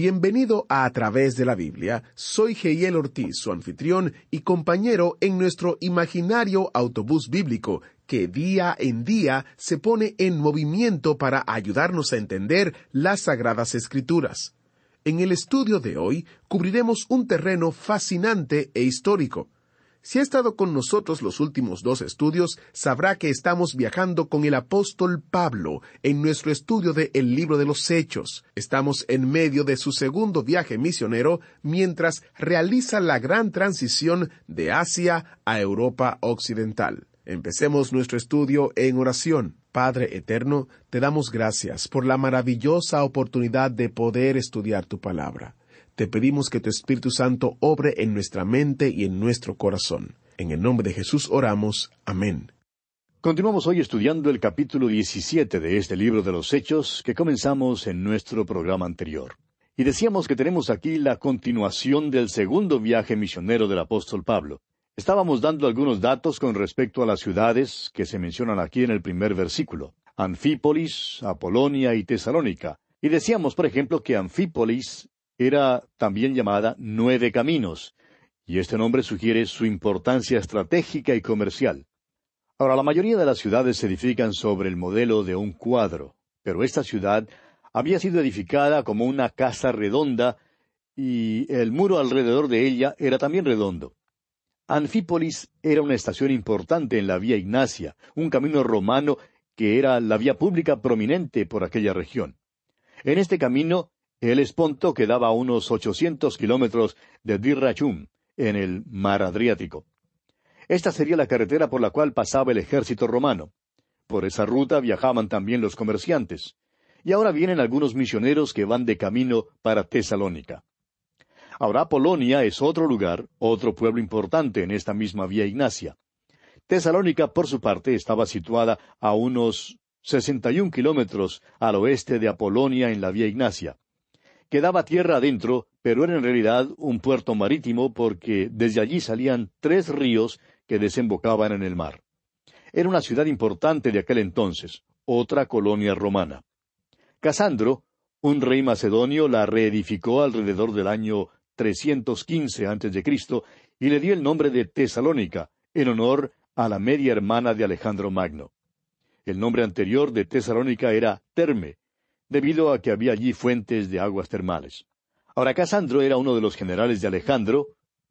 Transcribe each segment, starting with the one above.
Bienvenido a A través de la Biblia. Soy Geiel Ortiz, su anfitrión y compañero en nuestro imaginario autobús bíblico, que día en día se pone en movimiento para ayudarnos a entender las sagradas escrituras. En el estudio de hoy cubriremos un terreno fascinante e histórico. Si ha estado con nosotros los últimos dos estudios, sabrá que estamos viajando con el apóstol Pablo en nuestro estudio de El libro de los Hechos. Estamos en medio de su segundo viaje misionero mientras realiza la gran transición de Asia a Europa Occidental. Empecemos nuestro estudio en oración. Padre Eterno, te damos gracias por la maravillosa oportunidad de poder estudiar tu palabra. Te pedimos que tu Espíritu Santo obre en nuestra mente y en nuestro corazón. En el nombre de Jesús oramos. Amén. Continuamos hoy estudiando el capítulo 17 de este libro de los Hechos que comenzamos en nuestro programa anterior. Y decíamos que tenemos aquí la continuación del segundo viaje misionero del apóstol Pablo. Estábamos dando algunos datos con respecto a las ciudades que se mencionan aquí en el primer versículo. Anfípolis, Apolonia y Tesalónica. Y decíamos, por ejemplo, que Anfípolis era también llamada Nueve Caminos, y este nombre sugiere su importancia estratégica y comercial. Ahora, la mayoría de las ciudades se edifican sobre el modelo de un cuadro, pero esta ciudad había sido edificada como una casa redonda y el muro alrededor de ella era también redondo. Anfípolis era una estación importante en la vía Ignacia, un camino romano que era la vía pública prominente por aquella región. En este camino, el Esponto quedaba a unos ochocientos kilómetros de Dirrachum, en el mar Adriático. Esta sería la carretera por la cual pasaba el ejército romano. Por esa ruta viajaban también los comerciantes. Y ahora vienen algunos misioneros que van de camino para Tesalónica. Ahora Polonia es otro lugar, otro pueblo importante en esta misma vía Ignacia. Tesalónica, por su parte, estaba situada a unos sesenta y un kilómetros al oeste de Apolonia en la vía Ignacia. Quedaba tierra adentro, pero era en realidad un puerto marítimo porque desde allí salían tres ríos que desembocaban en el mar. Era una ciudad importante de aquel entonces, otra colonia romana. Casandro, un rey macedonio, la reedificó alrededor del año 315 a.C. y le dio el nombre de Tesalónica, en honor a la media hermana de Alejandro Magno. El nombre anterior de Tesalónica era Terme, debido a que había allí fuentes de aguas termales. Ahora Casandro era uno de los generales de Alejandro,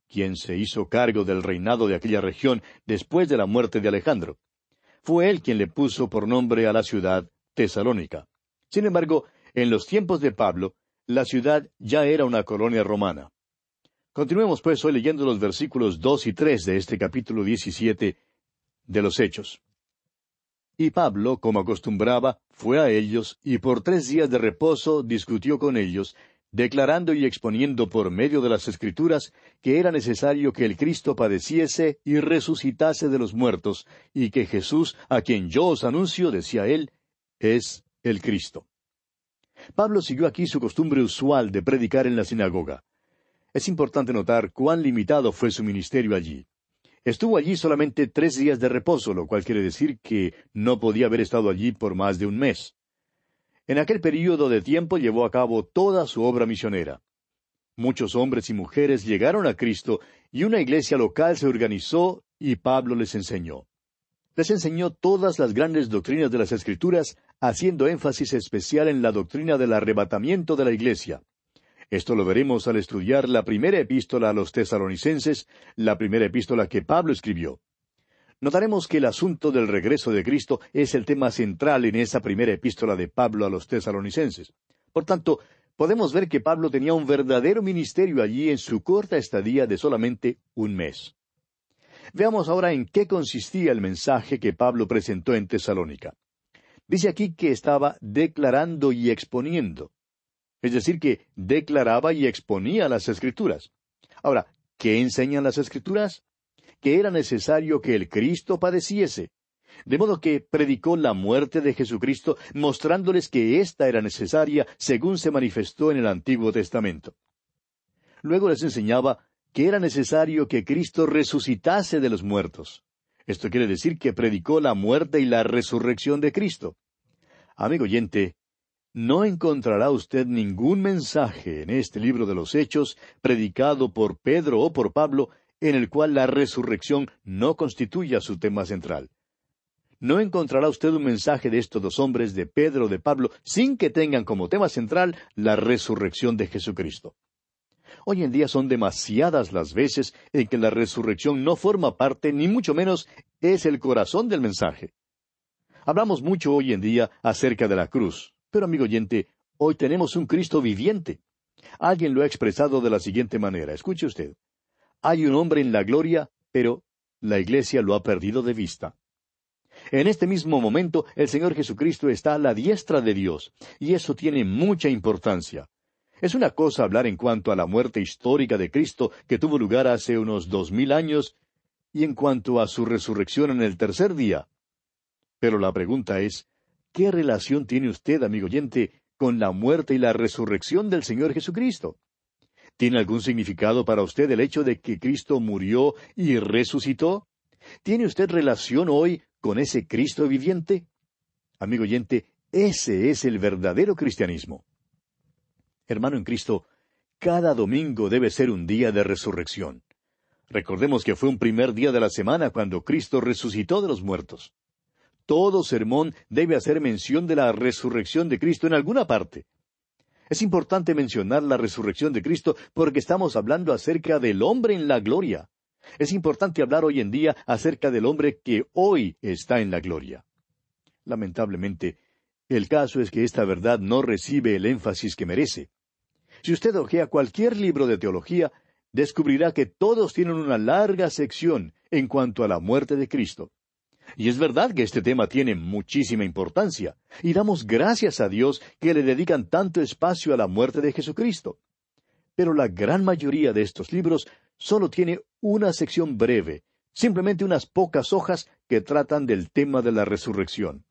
quien se hizo cargo del reinado de aquella región después de la muerte de Alejandro. Fue él quien le puso por nombre a la ciudad Tesalónica. Sin embargo, en los tiempos de Pablo, la ciudad ya era una colonia romana. Continuemos pues hoy leyendo los versículos dos y tres de este capítulo diecisiete de los Hechos. Y Pablo, como acostumbraba, fue a ellos y por tres días de reposo discutió con ellos, declarando y exponiendo por medio de las Escrituras que era necesario que el Cristo padeciese y resucitase de los muertos, y que Jesús, a quien yo os anuncio, decía él, es el Cristo. Pablo siguió aquí su costumbre usual de predicar en la sinagoga. Es importante notar cuán limitado fue su ministerio allí. Estuvo allí solamente tres días de reposo, lo cual quiere decir que no podía haber estado allí por más de un mes. En aquel período de tiempo llevó a cabo toda su obra misionera. Muchos hombres y mujeres llegaron a Cristo y una iglesia local se organizó y Pablo les enseñó. Les enseñó todas las grandes doctrinas de las Escrituras, haciendo énfasis especial en la doctrina del arrebatamiento de la iglesia. Esto lo veremos al estudiar la primera epístola a los tesalonicenses, la primera epístola que Pablo escribió. Notaremos que el asunto del regreso de Cristo es el tema central en esa primera epístola de Pablo a los tesalonicenses. Por tanto, podemos ver que Pablo tenía un verdadero ministerio allí en su corta estadía de solamente un mes. Veamos ahora en qué consistía el mensaje que Pablo presentó en Tesalónica. Dice aquí que estaba declarando y exponiendo. Es decir, que declaraba y exponía las escrituras. Ahora, ¿qué enseñan las escrituras? Que era necesario que el Cristo padeciese, de modo que predicó la muerte de Jesucristo, mostrándoles que ésta era necesaria según se manifestó en el Antiguo Testamento. Luego les enseñaba que era necesario que Cristo resucitase de los muertos. Esto quiere decir que predicó la muerte y la resurrección de Cristo. Amigo oyente, no encontrará usted ningún mensaje en este libro de los Hechos, predicado por Pedro o por Pablo, en el cual la resurrección no constituya su tema central no encontrará usted un mensaje de estos dos hombres, de Pedro o de Pablo, sin que tengan como tema central la resurrección de Jesucristo. Hoy en día son demasiadas las veces en que la resurrección no forma parte, ni mucho menos es el corazón del mensaje. Hablamos mucho hoy en día acerca de la cruz, amigo oyente, hoy tenemos un Cristo viviente. Alguien lo ha expresado de la siguiente manera, escuche usted. Hay un hombre en la gloria, pero la iglesia lo ha perdido de vista. En este mismo momento el Señor Jesucristo está a la diestra de Dios, y eso tiene mucha importancia. Es una cosa hablar en cuanto a la muerte histórica de Cristo que tuvo lugar hace unos dos mil años, y en cuanto a su resurrección en el tercer día. Pero la pregunta es, ¿qué relación tiene usted, amigo oyente, con la muerte y la resurrección del Señor Jesucristo? ¿Tiene algún significado para usted el hecho de que Cristo murió y resucitó? ¿Tiene usted relación hoy con ese Cristo viviente? Amigo oyente, ese es el verdadero cristianismo. Hermano en Cristo, cada domingo debe ser un día de resurrección. Recordemos que fue un primer día de la semana cuando Cristo resucitó de los muertos. Todo sermón debe hacer mención de la resurrección de Cristo en alguna parte. Es importante mencionar la resurrección de Cristo porque estamos hablando acerca del hombre en la gloria. Es importante hablar hoy en día acerca del hombre que hoy está en la gloria. Lamentablemente, el caso es que esta verdad no recibe el énfasis que merece. Si usted ojea cualquier libro de teología, descubrirá que todos tienen una larga sección en cuanto a la muerte de Cristo. Y es verdad que este tema tiene muchísima importancia, y damos gracias a Dios que le dedican tanto espacio a la muerte de Jesucristo. Pero la gran mayoría de estos libros solo tiene una sección breve, simplemente unas pocas hojas que tratan del tema de la resurrección.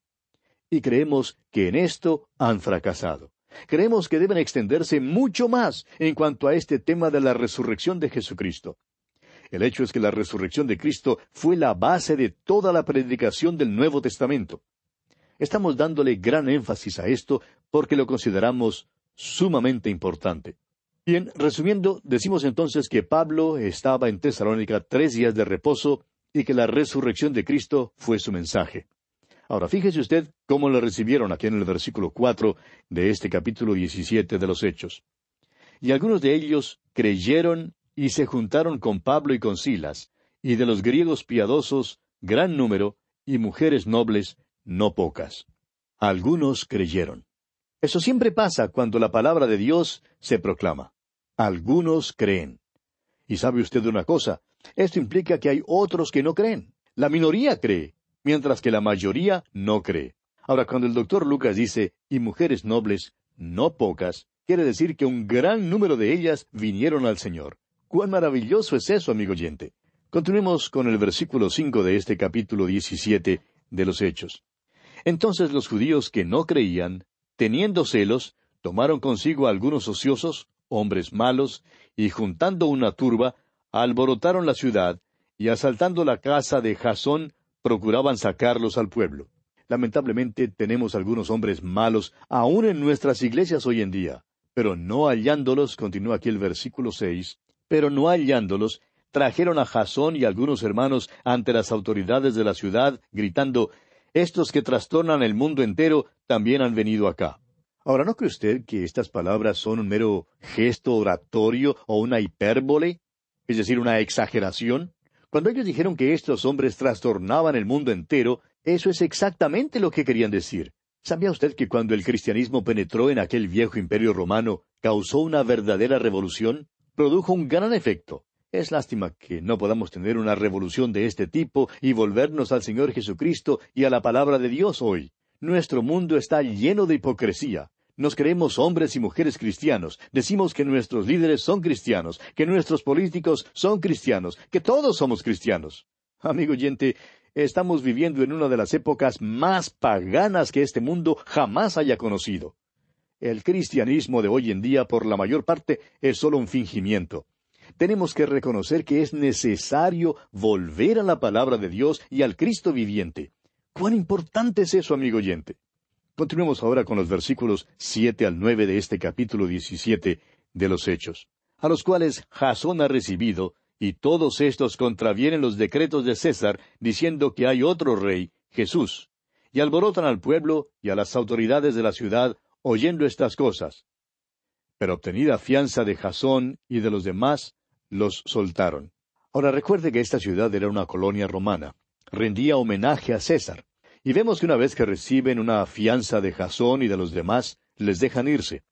Y creemos que en esto han fracasado. Creemos que deben extenderse mucho más en cuanto a este tema de la resurrección de Jesucristo. El hecho es que la resurrección de Cristo fue la base de toda la predicación del Nuevo Testamento. Estamos dándole gran énfasis a esto porque lo consideramos sumamente importante. Bien, resumiendo, decimos entonces que Pablo estaba en Tesalónica tres días de reposo y que la resurrección de Cristo fue su mensaje. Ahora, fíjese usted cómo lo recibieron aquí en el versículo cuatro de este capítulo diecisiete de los Hechos. Y algunos de ellos creyeron y se juntaron con Pablo y con Silas, y de los griegos piadosos, gran número, y mujeres nobles, no pocas. Algunos creyeron. Eso siempre pasa cuando la palabra de Dios se proclama. Algunos creen. Y sabe usted una cosa, esto implica que hay otros que no creen. La minoría cree, mientras que la mayoría no cree. Ahora, cuando el doctor Lucas dice, y mujeres nobles, no pocas, quiere decir que un gran número de ellas vinieron al Señor. Cuán maravilloso es eso, amigo oyente. Continuemos con el versículo cinco de este capítulo diecisiete de los Hechos. Entonces los judíos que no creían, teniendo celos, tomaron consigo a algunos ociosos, hombres malos, y juntando una turba, alborotaron la ciudad, y asaltando la casa de Jasón, procuraban sacarlos al pueblo. Lamentablemente tenemos algunos hombres malos aún en nuestras iglesias hoy en día. Pero no hallándolos, continúa aquí el versículo seis, pero no hallándolos, trajeron a Jasón y algunos hermanos ante las autoridades de la ciudad, gritando, Estos que trastornan el mundo entero también han venido acá. Ahora, ¿no cree usted que estas palabras son un mero gesto oratorio o una hipérbole? Es decir, una exageración. Cuando ellos dijeron que estos hombres trastornaban el mundo entero, eso es exactamente lo que querían decir. ¿Sabía usted que cuando el cristianismo penetró en aquel viejo imperio romano, causó una verdadera revolución? Produjo un gran efecto. Es lástima que no podamos tener una revolución de este tipo y volvernos al Señor Jesucristo y a la palabra de Dios hoy. Nuestro mundo está lleno de hipocresía. Nos creemos hombres y mujeres cristianos. Decimos que nuestros líderes son cristianos, que nuestros políticos son cristianos, que todos somos cristianos. Amigo oyente, estamos viviendo en una de las épocas más paganas que este mundo jamás haya conocido. El cristianismo de hoy en día, por la mayor parte, es solo un fingimiento. Tenemos que reconocer que es necesario volver a la palabra de Dios y al Cristo viviente. ¿Cuán importante es eso, amigo oyente? Continuemos ahora con los versículos siete al nueve de este capítulo diecisiete de los Hechos, a los cuales Jasón ha recibido, y todos estos contravienen los decretos de César, diciendo que hay otro rey, Jesús, y alborotan al pueblo y a las autoridades de la ciudad, oyendo estas cosas. Pero obtenida fianza de Jasón y de los demás, los soltaron. Ahora recuerde que esta ciudad era una colonia romana, rendía homenaje a César. Y vemos que una vez que reciben una fianza de Jasón y de los demás, les dejan irse.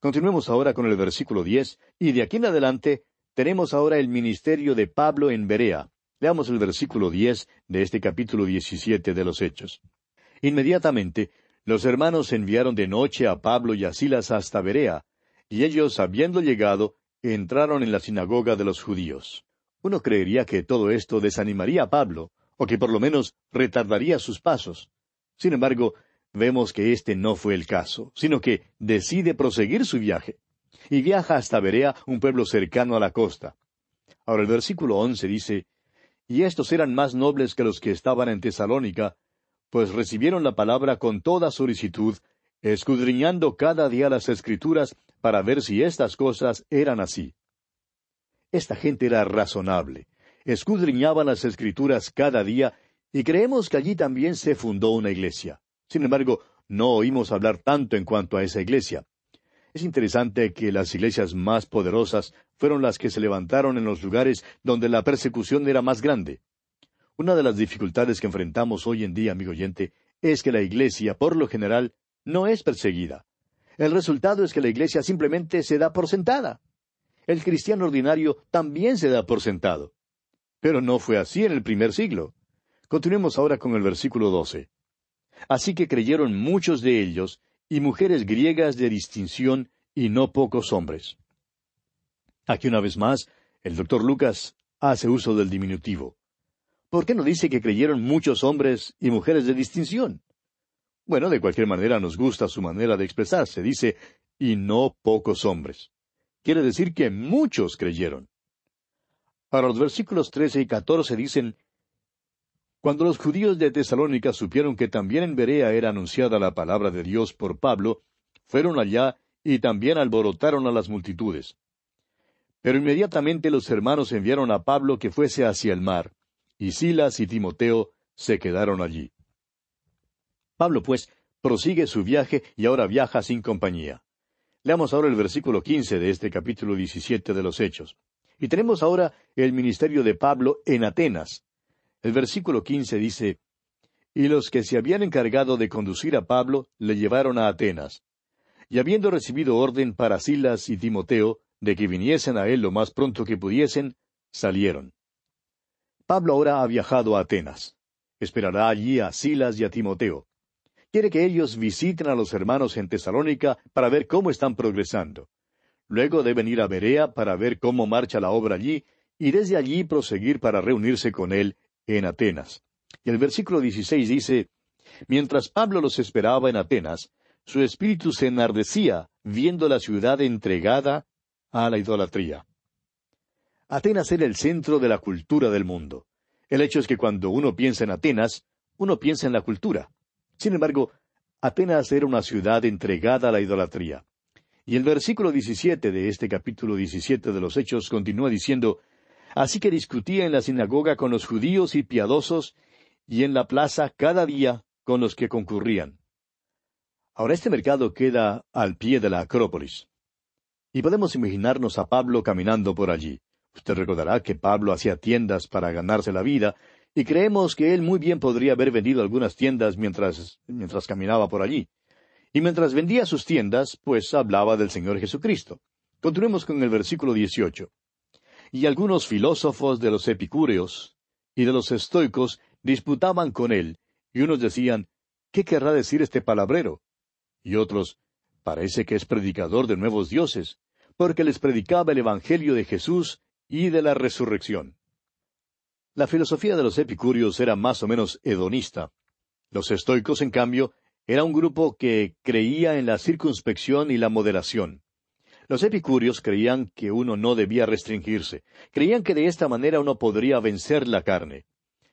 Continuemos ahora con el versículo diez, y de aquí en adelante tenemos ahora el ministerio de Pablo en Berea. Leamos el versículo diez de este capítulo diecisiete de los Hechos. Inmediatamente, los hermanos enviaron de noche a Pablo y a Silas hasta Berea, y ellos, habiendo llegado, entraron en la sinagoga de los judíos. Uno creería que todo esto desanimaría a Pablo, o que por lo menos retardaría sus pasos. Sin embargo, vemos que este no fue el caso, sino que decide proseguir su viaje, y viaja hasta Berea, un pueblo cercano a la costa. Ahora el versículo once dice, Y estos eran más nobles que los que estaban en Tesalónica, pues recibieron la palabra con toda solicitud, escudriñando cada día las escrituras para ver si estas cosas eran así. Esta gente era razonable, escudriñaban las escrituras cada día y creemos que allí también se fundó una iglesia. Sin embargo, no oímos hablar tanto en cuanto a esa iglesia. Es interesante que las iglesias más poderosas fueron las que se levantaron en los lugares donde la persecución era más grande. Una de las dificultades que enfrentamos hoy en día, amigo oyente, es que la iglesia, por lo general, no es perseguida. El resultado es que la iglesia simplemente se da por sentada. El cristiano ordinario también se da por sentado. Pero no fue así en el primer siglo. Continuemos ahora con el versículo doce. Así que creyeron muchos de ellos, y mujeres griegas de distinción, y no pocos hombres. Aquí una vez más, el doctor Lucas hace uso del diminutivo. ¿Por qué no dice que creyeron muchos hombres y mujeres de distinción? Bueno, de cualquier manera nos gusta su manera de expresarse. Dice, y no pocos hombres. Quiere decir que muchos creyeron. Para los versículos trece y catorce dicen, Cuando los judíos de Tesalónica supieron que también en Berea era anunciada la palabra de Dios por Pablo, fueron allá y también alborotaron a las multitudes. Pero inmediatamente los hermanos enviaron a Pablo que fuese hacia el mar, y Silas y Timoteo se quedaron allí. Pablo, pues, prosigue su viaje y ahora viaja sin compañía. Leamos ahora el versículo quince de este capítulo diecisiete de los Hechos. Y tenemos ahora el ministerio de Pablo en Atenas. El versículo quince dice, Y los que se habían encargado de conducir a Pablo le llevaron a Atenas. Y habiendo recibido orden para Silas y Timoteo de que viniesen a él lo más pronto que pudiesen, salieron. Pablo ahora ha viajado a Atenas. Esperará allí a Silas y a Timoteo. Quiere que ellos visiten a los hermanos en Tesalónica para ver cómo están progresando. Luego deben ir a Berea para ver cómo marcha la obra allí y desde allí proseguir para reunirse con él en Atenas. Y el versículo 16 dice, Mientras Pablo los esperaba en Atenas, su espíritu se enardecía viendo la ciudad entregada a la idolatría. Atenas era el centro de la cultura del mundo. El hecho es que cuando uno piensa en Atenas, uno piensa en la cultura. Sin embargo, Atenas era una ciudad entregada a la idolatría. Y el versículo 17 de este capítulo 17 de los Hechos continúa diciendo, Así que discutía en la sinagoga con los judíos y piadosos, y en la plaza cada día con los que concurrían. Ahora este mercado queda al pie de la Acrópolis. Y podemos imaginarnos a Pablo caminando por allí. Usted recordará que Pablo hacía tiendas para ganarse la vida, y creemos que él muy bien podría haber vendido algunas tiendas mientras, mientras caminaba por allí. Y mientras vendía sus tiendas, pues hablaba del Señor Jesucristo. Continuemos con el versículo 18. Y algunos filósofos de los epicúreos y de los estoicos disputaban con él, y unos decían, ¿qué querrá decir este palabrero? Y otros, parece que es predicador de nuevos dioses, porque les predicaba el Evangelio de Jesús y de la resurrección. La filosofía de los epicúreos era más o menos hedonista. Los estoicos, en cambio, era un grupo que creía en la circunspección y la moderación. Los epicúreos creían que uno no debía restringirse, creían que de esta manera uno podría vencer la carne.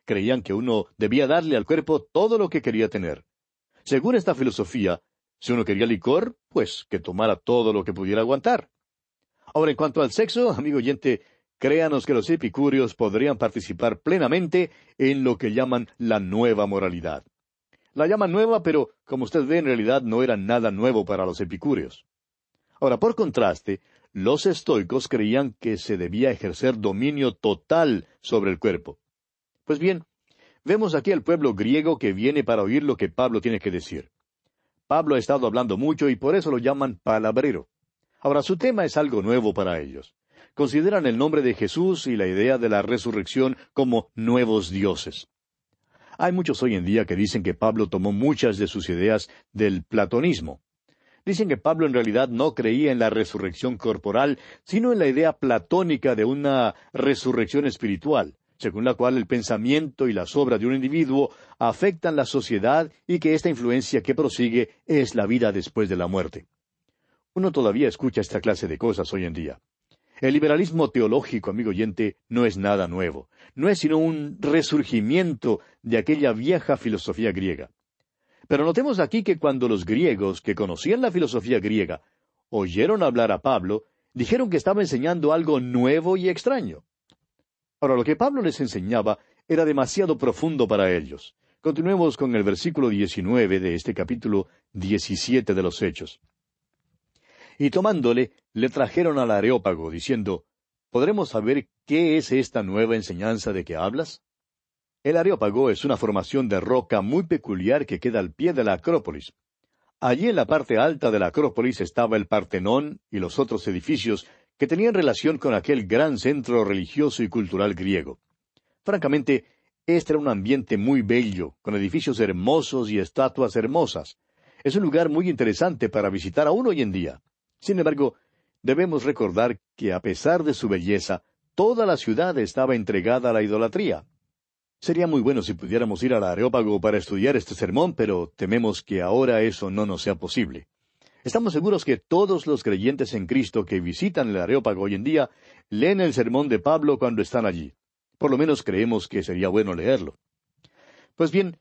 Creían que uno debía darle al cuerpo todo lo que quería tener. Según esta filosofía, si uno quería licor, pues que tomara todo lo que pudiera aguantar. Ahora, en cuanto al sexo, amigo oyente, créanos que los epicúreos podrían participar plenamente en lo que llaman la nueva moralidad. La llaman nueva, pero como usted ve, en realidad no era nada nuevo para los epicúreos. Ahora, por contraste, los estoicos creían que se debía ejercer dominio total sobre el cuerpo. Pues bien, vemos aquí al pueblo griego que viene para oír lo que Pablo tiene que decir. Pablo ha estado hablando mucho y por eso lo llaman palabrero. Ahora, su tema es algo nuevo para ellos consideran el nombre de Jesús y la idea de la resurrección como nuevos dioses. Hay muchos hoy en día que dicen que Pablo tomó muchas de sus ideas del platonismo. Dicen que Pablo en realidad no creía en la resurrección corporal, sino en la idea platónica de una resurrección espiritual, según la cual el pensamiento y las obras de un individuo afectan la sociedad y que esta influencia que prosigue es la vida después de la muerte. Uno todavía escucha esta clase de cosas hoy en día. El liberalismo teológico, amigo oyente, no es nada nuevo, no es sino un resurgimiento de aquella vieja filosofía griega. Pero notemos aquí que cuando los griegos, que conocían la filosofía griega, oyeron hablar a Pablo, dijeron que estaba enseñando algo nuevo y extraño. Ahora, lo que Pablo les enseñaba era demasiado profundo para ellos. Continuemos con el versículo 19 de este capítulo 17 de los Hechos. Y tomándole, le trajeron al Areópago, diciendo, ¿Podremos saber qué es esta nueva enseñanza de que hablas? El Areópago es una formación de roca muy peculiar que queda al pie de la Acrópolis. Allí en la parte alta de la Acrópolis estaba el Partenón y los otros edificios que tenían relación con aquel gran centro religioso y cultural griego. Francamente, este era un ambiente muy bello, con edificios hermosos y estatuas hermosas. Es un lugar muy interesante para visitar aún hoy en día. Sin embargo, debemos recordar que a pesar de su belleza, toda la ciudad estaba entregada a la idolatría. Sería muy bueno si pudiéramos ir al Areópago para estudiar este sermón, pero tememos que ahora eso no nos sea posible. Estamos seguros que todos los creyentes en Cristo que visitan el Areópago hoy en día leen el sermón de Pablo cuando están allí. Por lo menos creemos que sería bueno leerlo. Pues bien,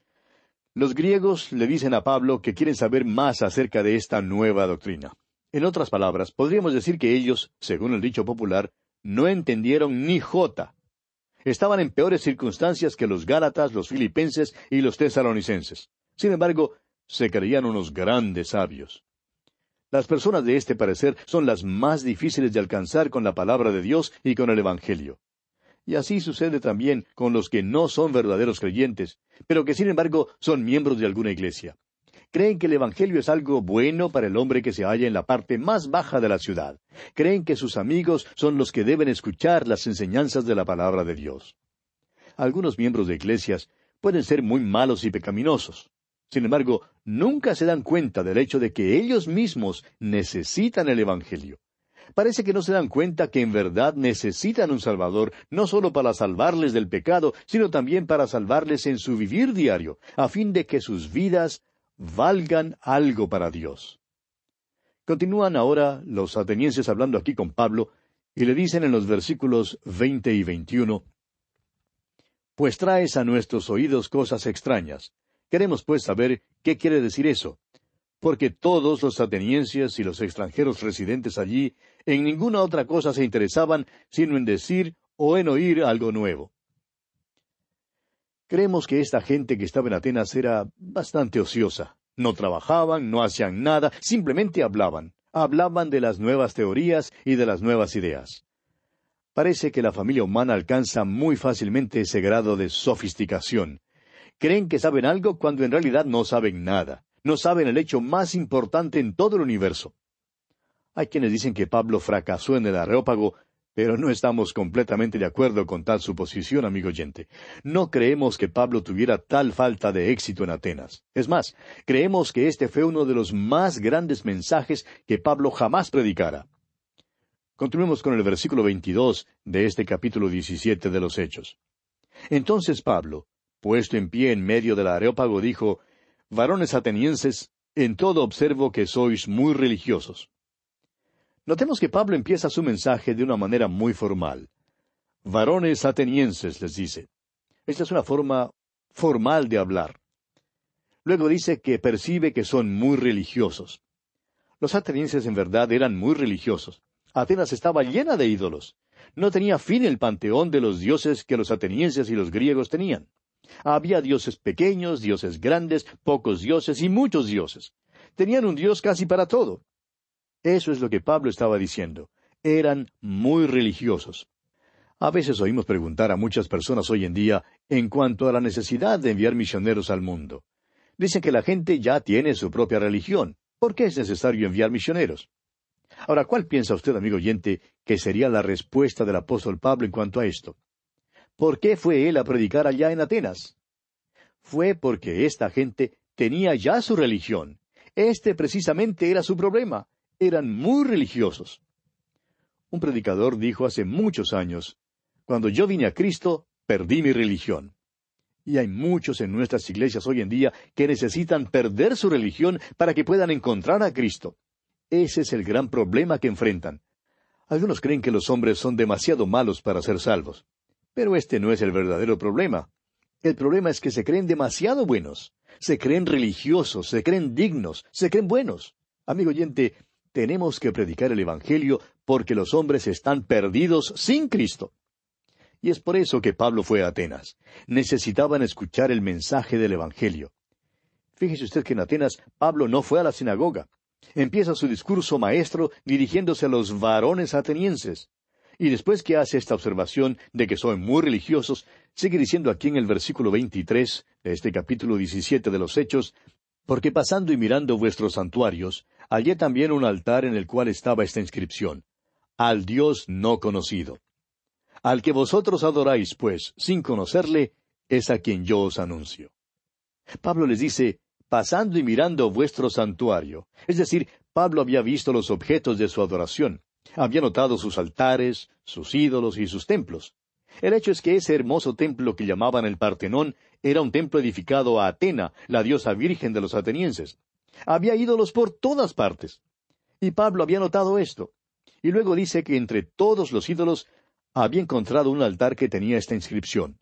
los griegos le dicen a Pablo que quieren saber más acerca de esta nueva doctrina. En otras palabras, podríamos decir que ellos, según el dicho popular, no entendieron ni jota. Estaban en peores circunstancias que los Gálatas, los filipenses y los tesalonicenses. Sin embargo, se creían unos grandes sabios. Las personas de este parecer son las más difíciles de alcanzar con la palabra de Dios y con el Evangelio. Y así sucede también con los que no son verdaderos creyentes, pero que sin embargo son miembros de alguna iglesia creen que el Evangelio es algo bueno para el hombre que se halla en la parte más baja de la ciudad. Creen que sus amigos son los que deben escuchar las enseñanzas de la palabra de Dios. Algunos miembros de iglesias pueden ser muy malos y pecaminosos. Sin embargo, nunca se dan cuenta del hecho de que ellos mismos necesitan el Evangelio. Parece que no se dan cuenta que en verdad necesitan un Salvador, no solo para salvarles del pecado, sino también para salvarles en su vivir diario, a fin de que sus vidas valgan algo para Dios. Continúan ahora los atenienses hablando aquí con Pablo y le dicen en los versículos veinte y veintiuno Pues traes a nuestros oídos cosas extrañas, Queremos pues saber qué quiere decir eso, porque todos los atenienses y los extranjeros residentes allí en ninguna otra cosa se interesaban sino en decir o en oír algo nuevo. Creemos que esta gente que estaba en Atenas era bastante ociosa. No trabajaban, no hacían nada, simplemente hablaban. Hablaban de las nuevas teorías y de las nuevas ideas. Parece que la familia humana alcanza muy fácilmente ese grado de sofisticación. Creen que saben algo cuando en realidad no saben nada. No saben el hecho más importante en todo el universo. Hay quienes dicen que Pablo fracasó en el Areópago, pero no estamos completamente de acuerdo con tal suposición, amigo oyente. No creemos que Pablo tuviera tal falta de éxito en Atenas. Es más, creemos que este fue uno de los más grandes mensajes que Pablo jamás predicara. Continuemos con el versículo 22 de este capítulo 17 de los Hechos. Entonces Pablo, puesto en pie en medio del Areópago, dijo, Varones atenienses, en todo observo que sois muy religiosos. Notemos que Pablo empieza su mensaje de una manera muy formal. Varones atenienses, les dice. Esta es una forma formal de hablar. Luego dice que percibe que son muy religiosos. Los atenienses en verdad eran muy religiosos. Atenas estaba llena de ídolos. No tenía fin el panteón de los dioses que los atenienses y los griegos tenían. Había dioses pequeños, dioses grandes, pocos dioses y muchos dioses. Tenían un dios casi para todo. Eso es lo que Pablo estaba diciendo. Eran muy religiosos. A veces oímos preguntar a muchas personas hoy en día en cuanto a la necesidad de enviar misioneros al mundo. Dicen que la gente ya tiene su propia religión. ¿Por qué es necesario enviar misioneros? Ahora, ¿cuál piensa usted, amigo oyente, que sería la respuesta del apóstol Pablo en cuanto a esto? ¿Por qué fue él a predicar allá en Atenas? Fue porque esta gente tenía ya su religión. Este precisamente era su problema eran muy religiosos. Un predicador dijo hace muchos años, Cuando yo vine a Cristo, perdí mi religión. Y hay muchos en nuestras iglesias hoy en día que necesitan perder su religión para que puedan encontrar a Cristo. Ese es el gran problema que enfrentan. Algunos creen que los hombres son demasiado malos para ser salvos. Pero este no es el verdadero problema. El problema es que se creen demasiado buenos. Se creen religiosos, se creen dignos, se creen buenos. Amigo oyente, tenemos que predicar el Evangelio porque los hombres están perdidos sin Cristo. Y es por eso que Pablo fue a Atenas. Necesitaban escuchar el mensaje del Evangelio. Fíjese usted que en Atenas Pablo no fue a la sinagoga. Empieza su discurso maestro dirigiéndose a los varones atenienses. Y después que hace esta observación de que son muy religiosos, sigue diciendo aquí en el versículo 23 de este capítulo 17 de los Hechos, porque pasando y mirando vuestros santuarios, hallé también un altar en el cual estaba esta inscripción, Al Dios no conocido. Al que vosotros adoráis, pues, sin conocerle, es a quien yo os anuncio. Pablo les dice, pasando y mirando vuestro santuario. Es decir, Pablo había visto los objetos de su adoración, había notado sus altares, sus ídolos y sus templos. El hecho es que ese hermoso templo que llamaban el Partenón era un templo edificado a Atena, la diosa virgen de los atenienses. Había ídolos por todas partes. Y Pablo había notado esto. Y luego dice que entre todos los ídolos había encontrado un altar que tenía esta inscripción.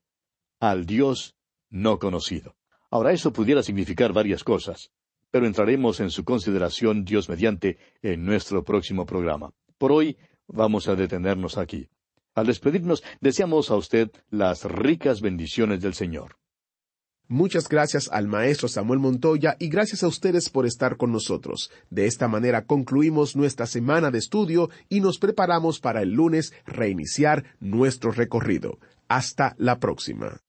Al Dios no conocido. Ahora eso pudiera significar varias cosas, pero entraremos en su consideración Dios mediante en nuestro próximo programa. Por hoy vamos a detenernos aquí. Al despedirnos, deseamos a usted las ricas bendiciones del Señor. Muchas gracias al maestro Samuel Montoya y gracias a ustedes por estar con nosotros. De esta manera concluimos nuestra semana de estudio y nos preparamos para el lunes reiniciar nuestro recorrido. Hasta la próxima.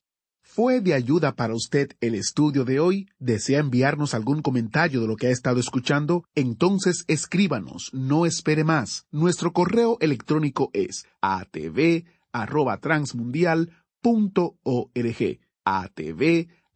¿Fue de ayuda para usted el estudio de hoy? ¿Desea enviarnos algún comentario de lo que ha estado escuchando? Entonces escríbanos, no espere más. Nuestro correo electrónico es atv@transmundial.org. atv